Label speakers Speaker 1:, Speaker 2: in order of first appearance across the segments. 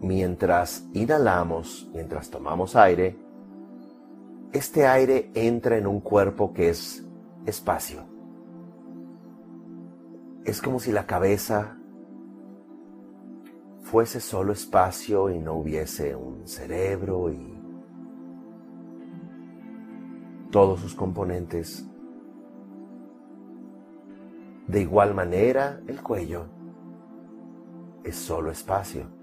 Speaker 1: mientras inhalamos, mientras tomamos aire, este aire entra en un cuerpo que es espacio. Es como si la cabeza fuese solo espacio y no hubiese un cerebro y todos sus componentes. De igual manera, el cuello es solo espacio.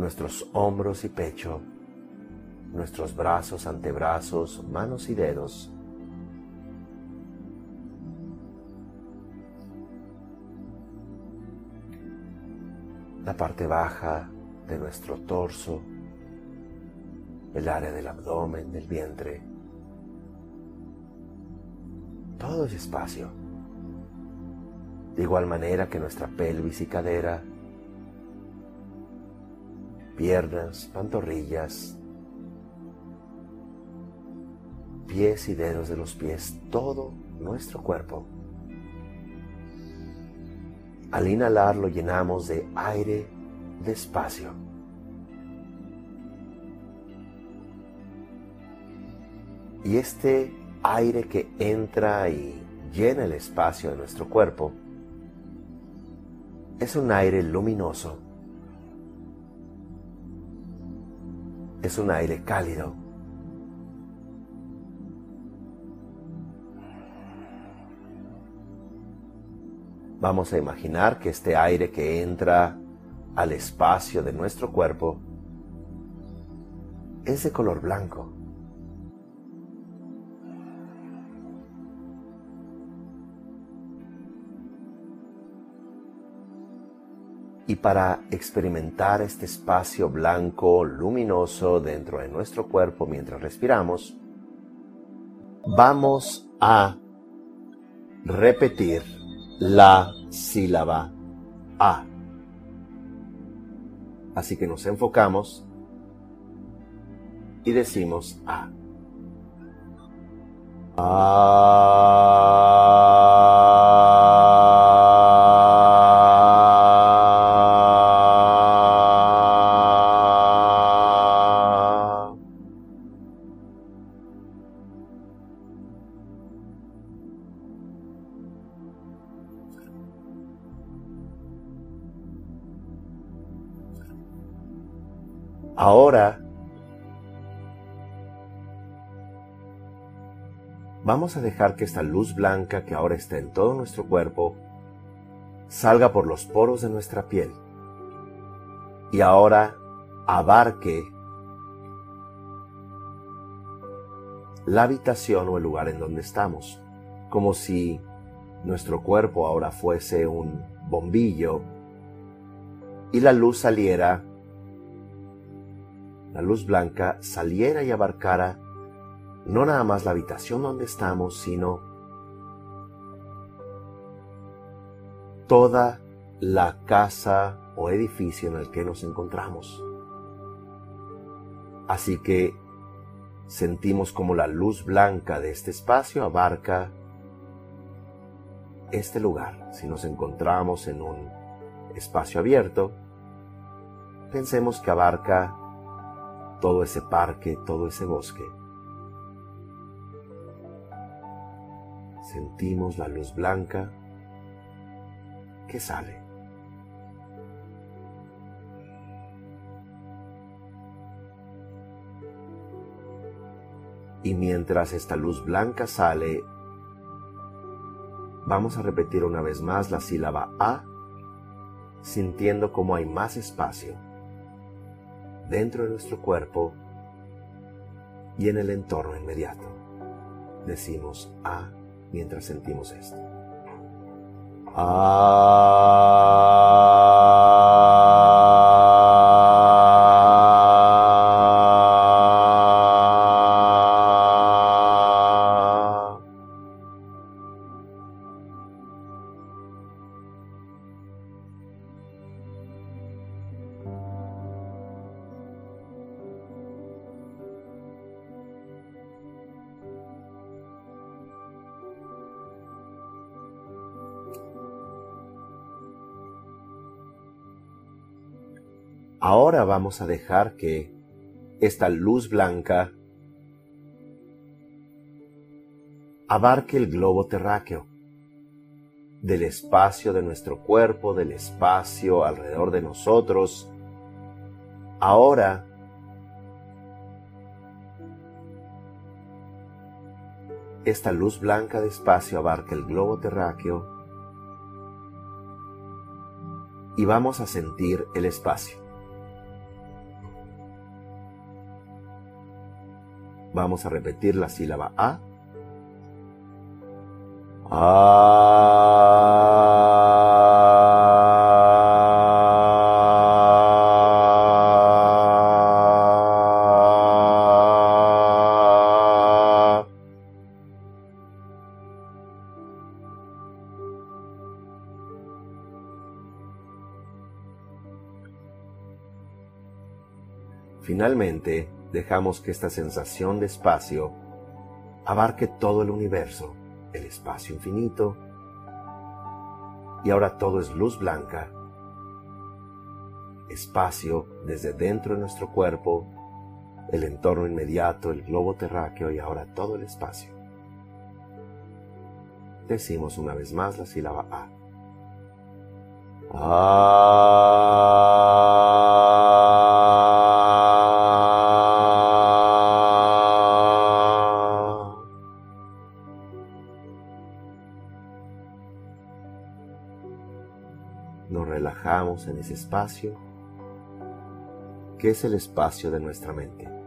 Speaker 1: Nuestros hombros y pecho, nuestros brazos, antebrazos, manos y dedos. La parte baja de nuestro torso, el área del abdomen, del vientre. Todo es espacio. De igual manera que nuestra pelvis y cadera, piernas, pantorrillas, pies y dedos de los pies, todo nuestro cuerpo. Al inhalar lo llenamos de aire despacio. Y este aire que entra y llena el espacio de nuestro cuerpo es un aire luminoso. Es un aire cálido. Vamos a imaginar que este aire que entra al espacio de nuestro cuerpo es de color blanco. Y para experimentar este espacio blanco luminoso dentro de nuestro cuerpo mientras respiramos, vamos a repetir la sílaba A. Así que nos enfocamos y decimos A. Ahora vamos a dejar que esta luz blanca que ahora está en todo nuestro cuerpo salga por los poros de nuestra piel y ahora abarque la habitación o el lugar en donde estamos, como si nuestro cuerpo ahora fuese un bombillo y la luz saliera la luz blanca saliera y abarcara no nada más la habitación donde estamos, sino toda la casa o edificio en el que nos encontramos. Así que sentimos como la luz blanca de este espacio abarca este lugar. Si nos encontramos en un espacio abierto, pensemos que abarca todo ese parque, todo ese bosque. Sentimos la luz blanca que sale. Y mientras esta luz blanca sale, vamos a repetir una vez más la sílaba A, sintiendo como hay más espacio dentro de nuestro cuerpo y en el entorno inmediato. Decimos A mientras sentimos esto. Ahora vamos a dejar que esta luz blanca abarque el globo terráqueo del espacio de nuestro cuerpo, del espacio alrededor de nosotros. Ahora esta luz blanca de espacio abarca el globo terráqueo y vamos a sentir el espacio. Vamos a repetir la sílaba A. Finalmente, dejamos que esta sensación de espacio abarque todo el universo, el espacio infinito, y ahora todo es luz blanca, espacio desde dentro de nuestro cuerpo, el entorno inmediato, el globo terráqueo y ahora todo el espacio. Decimos una vez más la sílaba A. nos relajamos en ese espacio que es el espacio de nuestra mente.